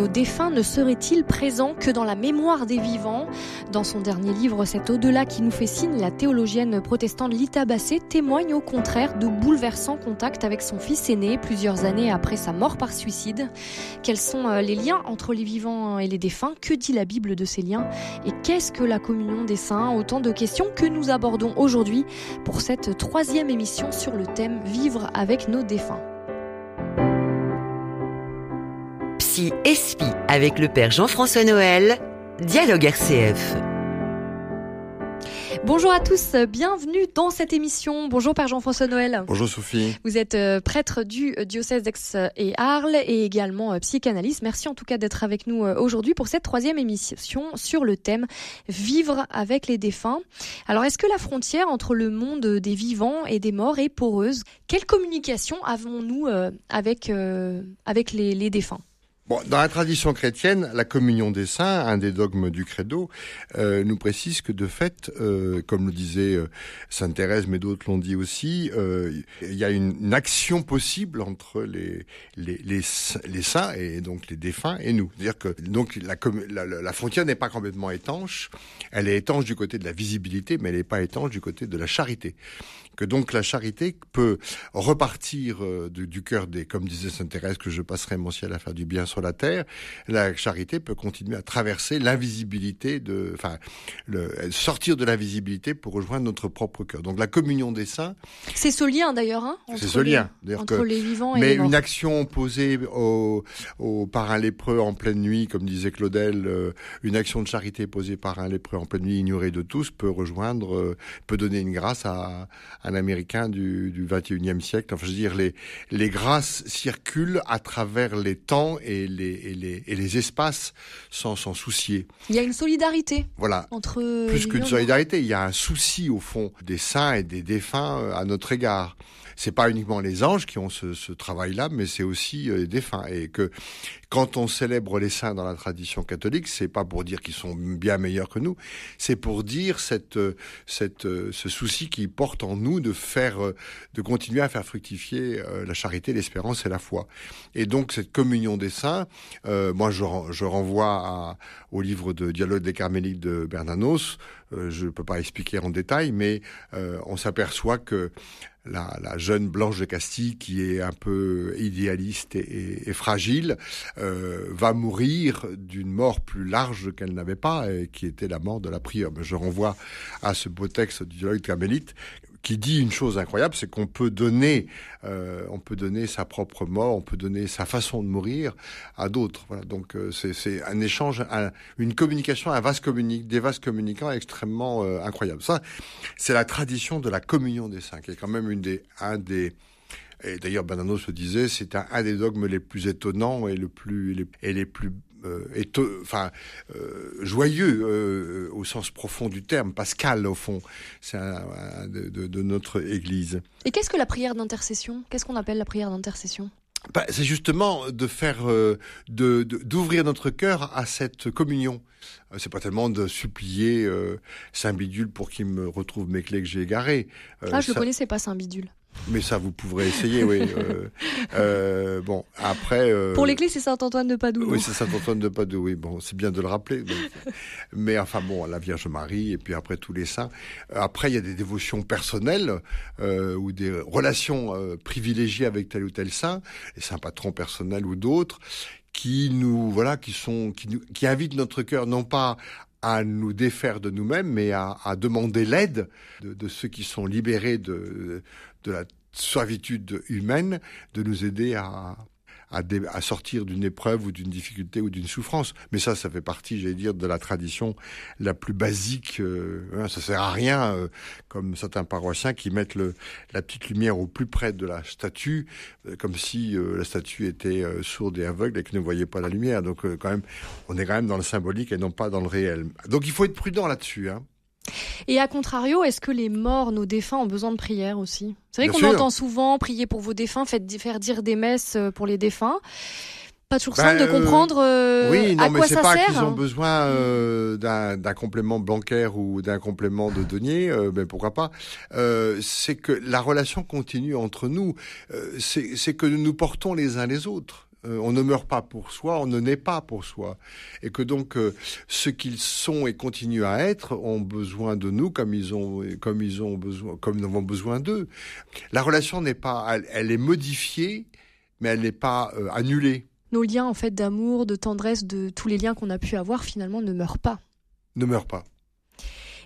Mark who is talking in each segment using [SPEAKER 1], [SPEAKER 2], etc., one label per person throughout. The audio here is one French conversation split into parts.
[SPEAKER 1] nos défunts ne seraient-ils présents que dans la mémoire des vivants Dans son dernier livre, Cet au-delà qui nous fait signe, la théologienne protestante Lita Bassé témoigne au contraire de bouleversants contacts avec son fils aîné plusieurs années après sa mort par suicide. Quels sont euh, les liens entre les vivants et les défunts Que dit la Bible de ces liens Et qu'est-ce que la communion des saints Autant de questions que nous abordons aujourd'hui pour cette troisième émission sur le thème Vivre avec nos défunts.
[SPEAKER 2] Psy Espi avec le Père Jean-François Noël, Dialogue RCF.
[SPEAKER 1] Bonjour à tous, bienvenue dans cette émission. Bonjour Père Jean-François Noël.
[SPEAKER 3] Bonjour Sophie.
[SPEAKER 1] Vous êtes euh, prêtre du diocèse d'Aix et Arles et également euh, psychanalyste. Merci en tout cas d'être avec nous euh, aujourd'hui pour cette troisième émission sur le thème Vivre avec les défunts. Alors est-ce que la frontière entre le monde des vivants et des morts est poreuse? Quelle communication avons-nous avec, avec les, les défunts?
[SPEAKER 3] Dans la tradition chrétienne, la communion des saints, un des dogmes du credo, euh, nous précise que de fait, euh, comme le disait euh, Sainte Thérèse, mais d'autres l'ont dit aussi, il y a une, action possible entre les, les, les, les, saints et donc les défunts et nous. C'est-à-dire que donc la, la, la frontière n'est pas complètement étanche. Elle est étanche du côté de la visibilité, mais elle n'est pas étanche du côté de la charité que donc la charité peut repartir euh, du, cœur des, comme disait Sainte Thérèse, que je passerai mon ciel à faire du bien sur la terre. La charité peut continuer à traverser l'invisibilité de, enfin, le, sortir de l'invisibilité pour rejoindre notre propre cœur. Donc la communion des saints.
[SPEAKER 1] C'est ce lien d'ailleurs, hein,
[SPEAKER 3] C'est ce lien,
[SPEAKER 1] entre les vivants et
[SPEAKER 3] mais
[SPEAKER 1] les morts.
[SPEAKER 3] une action posée au, au, par un lépreux en pleine nuit, comme disait Claudel, euh, une action de charité posée par un lépreux en pleine nuit, ignoré de tous, peut rejoindre, euh, peut donner une grâce à, à américain du, du 21e siècle. Enfin, je veux dire, les, les grâces circulent à travers les temps et les, et les, et les espaces sans s'en soucier.
[SPEAKER 1] Il y a une solidarité.
[SPEAKER 3] Voilà.
[SPEAKER 1] Entre
[SPEAKER 3] Plus qu'une solidarité, il y a un souci, au fond, des saints et des défunts euh, à notre égard c'est pas uniquement les anges qui ont ce, ce travail-là, mais c'est aussi euh, les défunts. Et que quand on célèbre les saints dans la tradition catholique, c'est pas pour dire qu'ils sont bien meilleurs que nous, c'est pour dire cette, euh, cette, ce souci qu'ils portent en nous de faire, de continuer à faire fructifier la charité, l'espérance et la foi. Et donc cette communion des saints, euh, moi je, renvoie au livre de Dialogue des Carmélites de Bernanos. je ne peux pas expliquer en détail, mais on s'aperçoit que la, jeune Blanche de Castille, qui est un peu idéaliste et, fragile, euh, va mourir d'une mort plus large qu'elle n'avait pas, et qui était la mort de la. Mais je renvoie à ce beau texte du dialogue carmélite qui dit une chose incroyable, c'est qu'on peut donner, euh, on peut donner sa propre mort, on peut donner sa façon de mourir à d'autres. Voilà. Donc euh, c'est un échange, un, une communication, un vase communique, des vases communicants extrêmement euh, incroyable. Ça, c'est la tradition de la communion des saints, qui est quand même une des, un des et d'ailleurs, Banano se disait, c'est un, un, des dogmes les plus étonnants et le plus et les plus euh, enfin euh, joyeux euh, au sens profond du terme, Pascal au fond, c'est de, de, de, notre Église.
[SPEAKER 1] Et qu'est-ce que la prière d'intercession? Qu'est-ce qu'on appelle la prière d'intercession?
[SPEAKER 3] Bah, c'est justement de faire, euh, de d'ouvrir notre cœur à cette communion. Euh, c'est pas tellement de supplier euh, Saint Bidule pour qu'il me retrouve mes clés que j'ai égarées.
[SPEAKER 1] Ah, je ça... le connaissais pas Saint Bidule.
[SPEAKER 3] Mais ça, vous pourrez essayer, oui. Euh, euh, bon, après. Euh,
[SPEAKER 1] Pour les clés, c'est Saint-Antoine de Padoue.
[SPEAKER 3] Oui, c'est Saint-Antoine de Padoue, oui. Bon, c'est bien de le rappeler. Donc. Mais enfin, bon, la Vierge Marie, et puis après tous les saints. Après, il y a des dévotions personnelles ou des relations privilégiées avec tel ou tel saint, les saints patrons personnels ou d'autres, qui nous, voilà, qui sont, qui, nous, qui invitent notre cœur non pas à nous défaire de nous-mêmes, mais à, à demander l'aide de, de, ceux qui sont libérés de, de la servitude humaine, de nous aider à, à, à sortir d'une épreuve ou d'une difficulté ou d'une souffrance. Mais ça, ça fait partie, j'allais dire, de la tradition la plus basique. Euh, hein, ça sert à rien, euh, comme certains paroissiens qui mettent le, la petite lumière au plus près de la statue, euh, comme si euh, la statue était sourde et aveugle et que ne voyait pas la lumière. Donc, quand même, on est quand même dans le symbolique et non pas dans le réel. Donc, il faut être prudent là-dessus. Hein.
[SPEAKER 1] Et à contrario, est-ce que les morts, nos défunts, ont besoin de prière aussi? C'est vrai qu'on entend souvent prier pour vos défunts, faites, faire dire des messes euh, pour les défunts. Pas toujours simple
[SPEAKER 3] Ben,
[SPEAKER 1] de comprendre euh,
[SPEAKER 3] oui, non,
[SPEAKER 1] à
[SPEAKER 3] mais
[SPEAKER 1] quoi
[SPEAKER 3] c'est
[SPEAKER 1] ça
[SPEAKER 3] pas
[SPEAKER 1] sert.
[SPEAKER 3] qu'ils ont besoin euh, d'un complément bancaire ou d'un complément de denier, euh, ben pourquoi pas. Euh, c'est que la relation continue entre nous. Euh, c'est c'est que nous nous portons les uns les autres. Euh, on ne meurt pas pour soi, on ne naît pas pour soi. Et que donc, euh, ceux qu'ils sont et continuent à être ont besoin de nous comme ils ont, comme ils ont besoin, comme nous avons besoin d'eux. La relation n'est pas, elle, est modifiée, mais elle n'est pas euh, annulée.
[SPEAKER 1] Nos liens, en fait, d'amour, de tendresse, de tous les liens qu'on a pu avoir, finalement, ne meurent pas.
[SPEAKER 3] Ne meurent pas.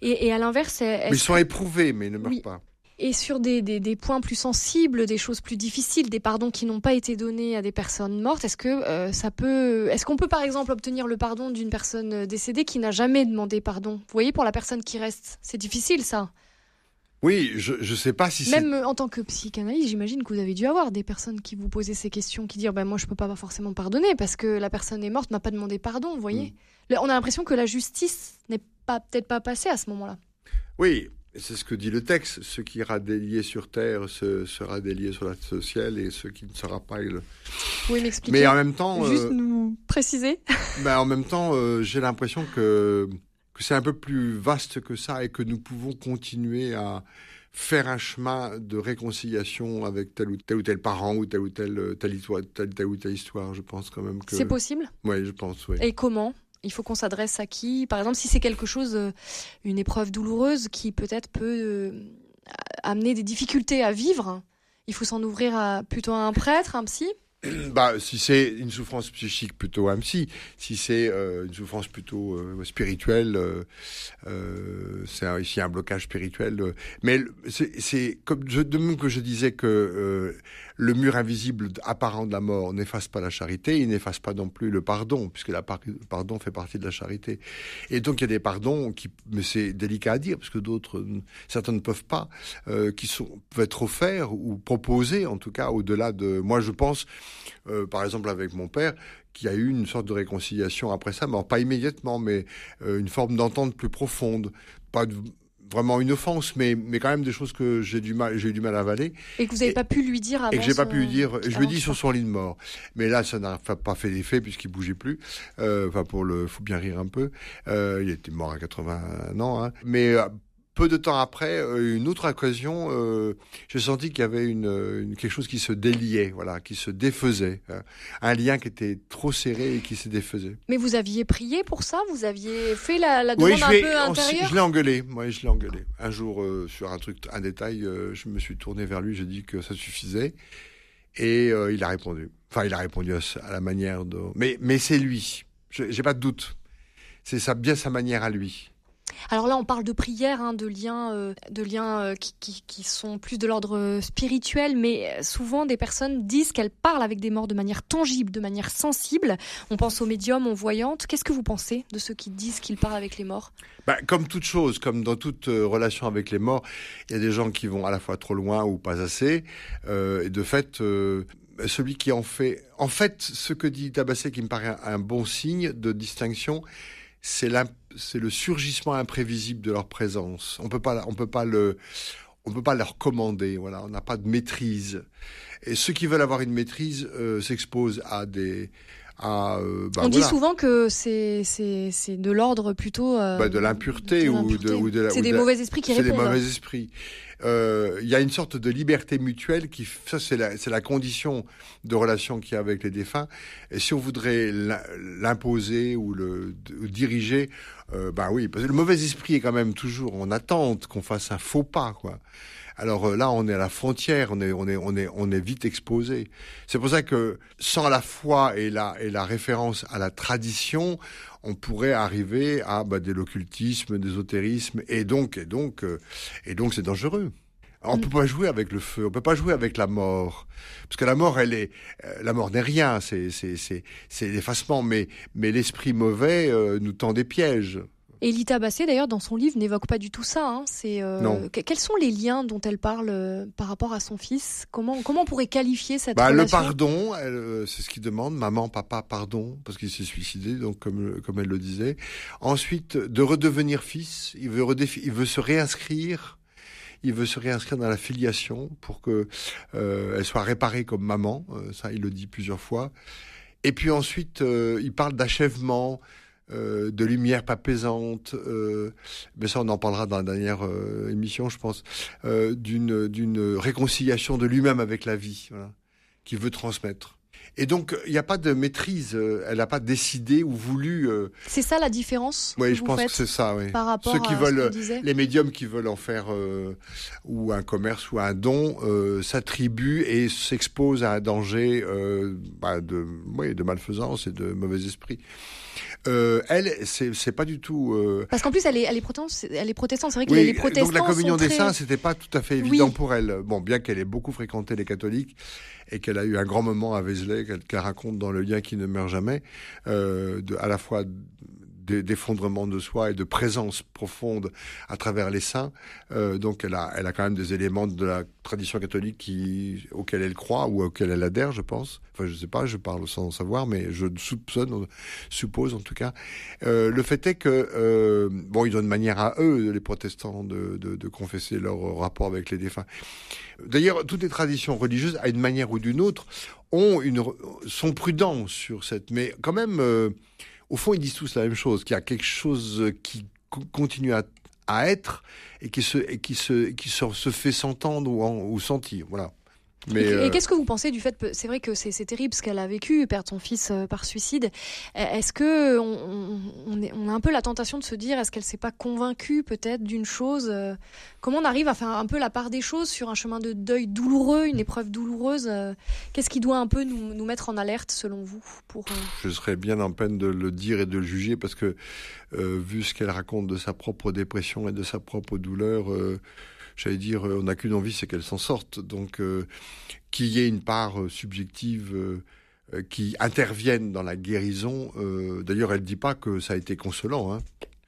[SPEAKER 1] Et, à l'inverse,
[SPEAKER 3] ils sont éprouvés, mais ils ne meurent pas
[SPEAKER 1] et sur des, des, points plus sensibles, des choses plus difficiles, des pardons qui n'ont pas été donnés à des personnes mortes, est-ce que euh, ça peut, est-ce qu'on peut par exemple obtenir le pardon d'une personne euh, décédée qui n'a jamais demandé pardon? Vous voyez, pour la personne qui reste, c'est difficile ça.
[SPEAKER 3] Oui, je ne sais pas si
[SPEAKER 1] Même en tant que psychanalyste, j'imagine que vous avez dû avoir des personnes qui vous posaient ces questions, qui disent ben, Moi, je ne peux pas forcément pardonner parce que la personne est morte, m'a pas demandé pardon, vous voyez mm. On a l'impression que la justice n'est pas peut-être pas passée à ce moment-là.
[SPEAKER 3] Oui, c'est ce que dit le texte. Ce qui ira délié sur terre sera délié sur la sociale et ce qui ne sera pas. Il...
[SPEAKER 1] Oui, m'expliquer. Mais en même temps. Juste euh, nous préciser.
[SPEAKER 3] Ben, en même temps, euh, j'ai l'impression que, que c'est un peu plus vaste que ça et que nous pouvons continuer à faire un chemin de réconciliation avec tel ou tel, ou tel parent ou tel ou tel, telle, histoire, telle, ou telle histoire. Je pense quand même que.
[SPEAKER 1] C'est possible
[SPEAKER 3] Oui, je pense, oui.
[SPEAKER 1] Et comment il faut qu'on s'adresse à qui? Par exemple, si c'est quelque chose, euh, une épreuve douloureuse qui peut-être peut, euh, amener des difficultés à vivre, il faut s'en ouvrir plutôt à un prêtre, un psy?
[SPEAKER 3] bah, si c'est une souffrance psychique, plutôt un psy. Si c'est euh, une souffrance plutôt spirituelle, c'est ici un blocage spirituel. mais c'est comme de même que je disais que le mur invisible apparent de la mort n'efface pas la charité, il n'efface pas non plus le pardon, puisque le pardon fait partie de la charité. Et donc il y a des pardons qui, mais c'est délicat à dire, parce que d'autres, certains ne peuvent pas, euh, qui sont peuvent être offerts ou proposés, en tout cas au-delà de. Moi, je pense, euh, par exemple avec mon père, qu'il y a eu une sorte de réconciliation après ça, mais pas immédiatement, mais euh, une forme d'entente plus profonde. Pas de, vraiment une offense, mais, mais quand même des choses que j'ai du mal, j'ai eu du mal à avaler.
[SPEAKER 1] Et que vous n'avez pas pu lui dire avant.
[SPEAKER 3] Et que j'ai pas pu lui dire. Je lui ai dit sur son lit de mort. Mais là, ça n'a pas fait d'effet puisqu'il bougeait plus. Euh, enfin, pour le, faut bien rire un peu. Euh, il était mort à 80 ans. Hein. Mais peu de temps après, euh, une autre occasion, euh, j'ai senti qu'il y avait une, quelque chose qui se déliait, voilà, qui se défaisait, hein. un lien qui était trop serré et qui se défaisait.
[SPEAKER 1] Mais vous aviez prié pour ça? Vous aviez fait la, la demande un peu intérieure?
[SPEAKER 3] Je l'ai engueulé, moi, je l'ai engueulé. Un jour, euh, sur un truc, un détail, je me suis tourné vers lui, j'ai dit que ça suffisait, et il a répondu. Enfin, il a répondu à, à la manière de. Mais, mais c'est lui. J'ai pas de doute. C'est ça, bien sa manière à lui.
[SPEAKER 1] Alors là, on parle de prières, hein, de liens, euh, de liens euh, qui, sont plus de l'ordre spirituel, mais souvent des personnes disent qu'elles parlent avec des morts de manière tangible, de manière sensible. On pense aux médiums, aux voyantes. Qu'est-ce que vous pensez de ceux qui disent qu'ils parlent avec les morts?
[SPEAKER 3] Bah, Comme toute chose, comme dans toute euh, relation avec les morts, il y a des gens qui vont à la fois trop loin ou pas assez. et de fait, celui qui en fait... En fait, ce que dit Tabassé qui me paraît un bon signe de distinction, c'est le surgissement imprévisible de leur présence. On peut pas, on peut pas le, on peut pas leur commander. Voilà, on n'a pas de maîtrise. Et ceux qui veulent avoir une maîtrise euh, s'exposent à des
[SPEAKER 1] euh, bah, on dit souvent que c'est c'est de l'ordre plutôt
[SPEAKER 3] euh, bah, de l'impureté ou de, ou de
[SPEAKER 1] c'est des mauvais esprits qui
[SPEAKER 3] répondent.
[SPEAKER 1] C'est
[SPEAKER 3] des mauvais esprits. Euh, il y a une sorte de liberté mutuelle qui ça c'est la c'est la condition de relation qu'il y a avec les défunts. Et si on voudrait l'imposer ou le diriger, bah oui, parce que le mauvais esprit est quand même toujours en attente qu'on fasse un faux pas quoi. Alors euh, là, on est à la frontière, on est, on est, on est, on est vite exposé. C'est pour ça que sans la foi et la, et la référence à la tradition, on pourrait arriver à bah, de l'occultisme, des ésotérismes, et donc, et donc, euh, et donc, c'est dangereux. On ne peut pas jouer avec le feu, on peut pas jouer avec la mort, parce que la mort, elle est, euh, la mort n'est rien, c'est, c'est, c'est, c'est l'effacement, mais, mais l'esprit mauvais nous tend des pièges.
[SPEAKER 1] Et Lita Bassé, d'ailleurs, dans son livre, n'évoque pas du tout ça. Hein. C'est,
[SPEAKER 3] euh,
[SPEAKER 1] quels sont les liens dont elle parle euh, par rapport à son fils? Comment, comment on pourrait qualifier cette bah,
[SPEAKER 3] relation? Le pardon, euh, c'est ce qu'il demande. Maman, papa, pardon, parce qu'il s'est suicidé, donc comme, comme elle le disait. Ensuite, de redevenir fils. Il veut, il veut se réinscrire il veut se réinscrire dans la filiation pour que elle soit réparée comme maman. ça, il le dit plusieurs fois. Et puis ensuite, il parle d'achèvement, euh, de lumière pas pesante, euh, mais ça on en parlera dans la dernière euh, émission, je pense, d'une d'une réconciliation de lui-même avec la vie, voilà, qu'il veut transmettre. Et donc, il n'y a pas de maîtrise. Elle n'a pas décidé ou voulu. euh,
[SPEAKER 1] C'est ça la différence
[SPEAKER 3] Oui, je pense que c'est ça. Oui.
[SPEAKER 1] par rapport
[SPEAKER 3] Ceux qui
[SPEAKER 1] à
[SPEAKER 3] veulent,
[SPEAKER 1] ce
[SPEAKER 3] Les médiums qui veulent en faire euh, ou un commerce ou un don euh, s'attribuent et s'exposent à un danger bah, de, oui, de malfaisance et de mauvais esprit. Euh, elle, c'est pas du tout. euh,
[SPEAKER 1] Parce qu'en plus, elle est, elle est protestante. Elle est protestante. C'est vrai que
[SPEAKER 3] oui,
[SPEAKER 1] les protestants
[SPEAKER 3] donc la communion des
[SPEAKER 1] très...
[SPEAKER 3] saints, c'était pas tout à fait évident
[SPEAKER 1] Oui.
[SPEAKER 3] pour elle. Bon, bien qu'elle ait beaucoup fréquenté les catholiques et qu'elle a eu un grand moment à Vézelay, qu'elle raconte dans Le lien qui ne meurt jamais, euh, de, à la fois d'effondrement de soi et de présence profonde à travers les saints. Euh, donc elle a, elle a quand même des éléments de la tradition catholique qui, auxquels elle croit ou auxquels elle adhère, je pense. Enfin, je sais pas, je parle sans savoir, mais je soupçonne, suppose en tout cas. Euh, le fait est que, euh, bon, ils ont une manière à eux, les protestants, de, de, de confesser leur rapport avec les défunts. D'ailleurs, toutes les traditions religieuses, à une manière ou d'une autre, ont une, sont prudents sur cette. Mais quand même, au fond, ils disent tous la même chose, qu'il y a quelque chose qui co- continue à, à être et qui se, et qui se, qui se, se fait s'entendre ou, en- ou sentir. Voilà. Mais,
[SPEAKER 1] Et,
[SPEAKER 3] euh,
[SPEAKER 1] et qu'est-ce que vous pensez du fait c'est vrai que c'est c'est terrible ce qu'elle a vécu, perdre son fils euh, par suicide. Est-ce que on, on- on a un peu la tentation de se dire est-ce qu'elle s'est pas convaincue peut-être d'une chose euh, Comment on arrive à faire un peu la part des choses sur un chemin de deuil douloureux, une épreuve douloureuse euh, Qu'est-ce qui doit un peu nous, nous mettre en alerte selon vous pour euh,
[SPEAKER 3] je serais bien en peine de le dire et de le juger parce que, euh, vu ce qu'elle raconte de sa propre dépression et de sa propre douleur, euh, j'allais dire, on n'a qu'une envie, c'est qu'elle s'en sorte. Donc, euh, qu'il y ait une part subjective qui intervienne dans la guérison. euh, D'ailleurs, elle dit pas que ça a été consolant. Hein.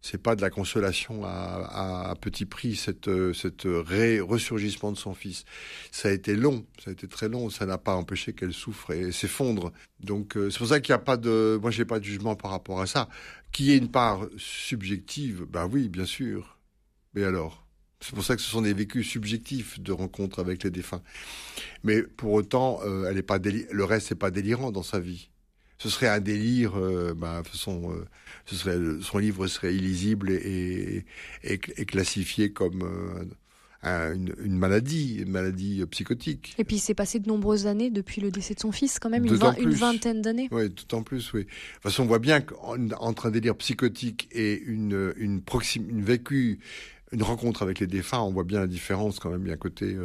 [SPEAKER 3] C'est pas de la consolation à, petit prix, cette, euh, ressurgissement de son fils. Ça a été long, ça a été très long, ça n'a pas empêché qu'elle souffre et s'effondre. Donc euh, c'est pour ça qu'il n'y a pas de, moi j'ai pas de jugement par rapport à ça. Qu'il y ait une part subjective, ben oui, bien sûr. Mais alors, c'est pour ça que ce sont des vécus subjectifs de rencontres avec les défunts. Mais pour autant, euh, elle est pas le reste n'est pas délirant dans sa vie. Ce serait un délire, euh, ben, de toute façon, euh, ce serait, son livre serait illisible et, et, et classifié comme euh, un- une, une maladie, une maladie psychotique.
[SPEAKER 1] Et puis il s'est passé de nombreuses années depuis le décès de son fils, quand même une, vingt- une vingtaine d'années.
[SPEAKER 3] Oui, tout en plus, oui. De toute façon, on voit bien qu'entre un délire psychotique et une, une, proxim, une vécu, une rencontre avec les défunts, on voit bien la différence quand même. Il y a un côté.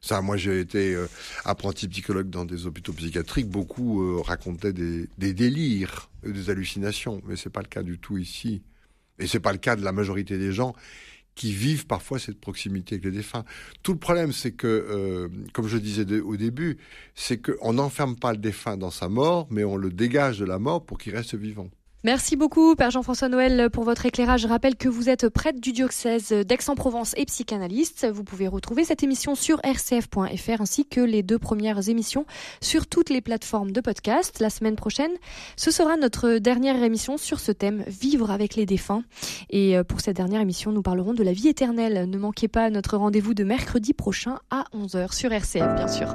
[SPEAKER 3] Ça, moi, j'ai été euh, apprenti psychologue dans des hôpitaux psychiatriques. Beaucoup euh, racontaient des, des délires, des hallucinations, mais c'est pas le cas du tout ici. Et c'est pas le cas de la majorité des gens qui vivent parfois cette proximité avec les défunts. Tout le problème, c'est que, euh, comme je disais au début, c'est qu'on n'enferme pas le défunt dans sa mort, mais on le dégage de la mort pour qu'il reste vivant.
[SPEAKER 1] Merci beaucoup, Père Jean-François Noël, pour votre éclairage. Je rappelle que vous êtes prêtre du diocèse d'Aix-en-Provence et psychanalyste. Vous pouvez retrouver cette émission sur rcf.fr ainsi que les deux premières émissions sur toutes les plateformes de podcast. La semaine prochaine, ce sera notre dernière émission sur ce thème, vivre avec les défunts. Et euh, pour cette dernière émission, nous parlerons de la vie éternelle. Ne manquez pas notre rendez-vous de mercredi prochain à 11h sur RCF, bien sûr.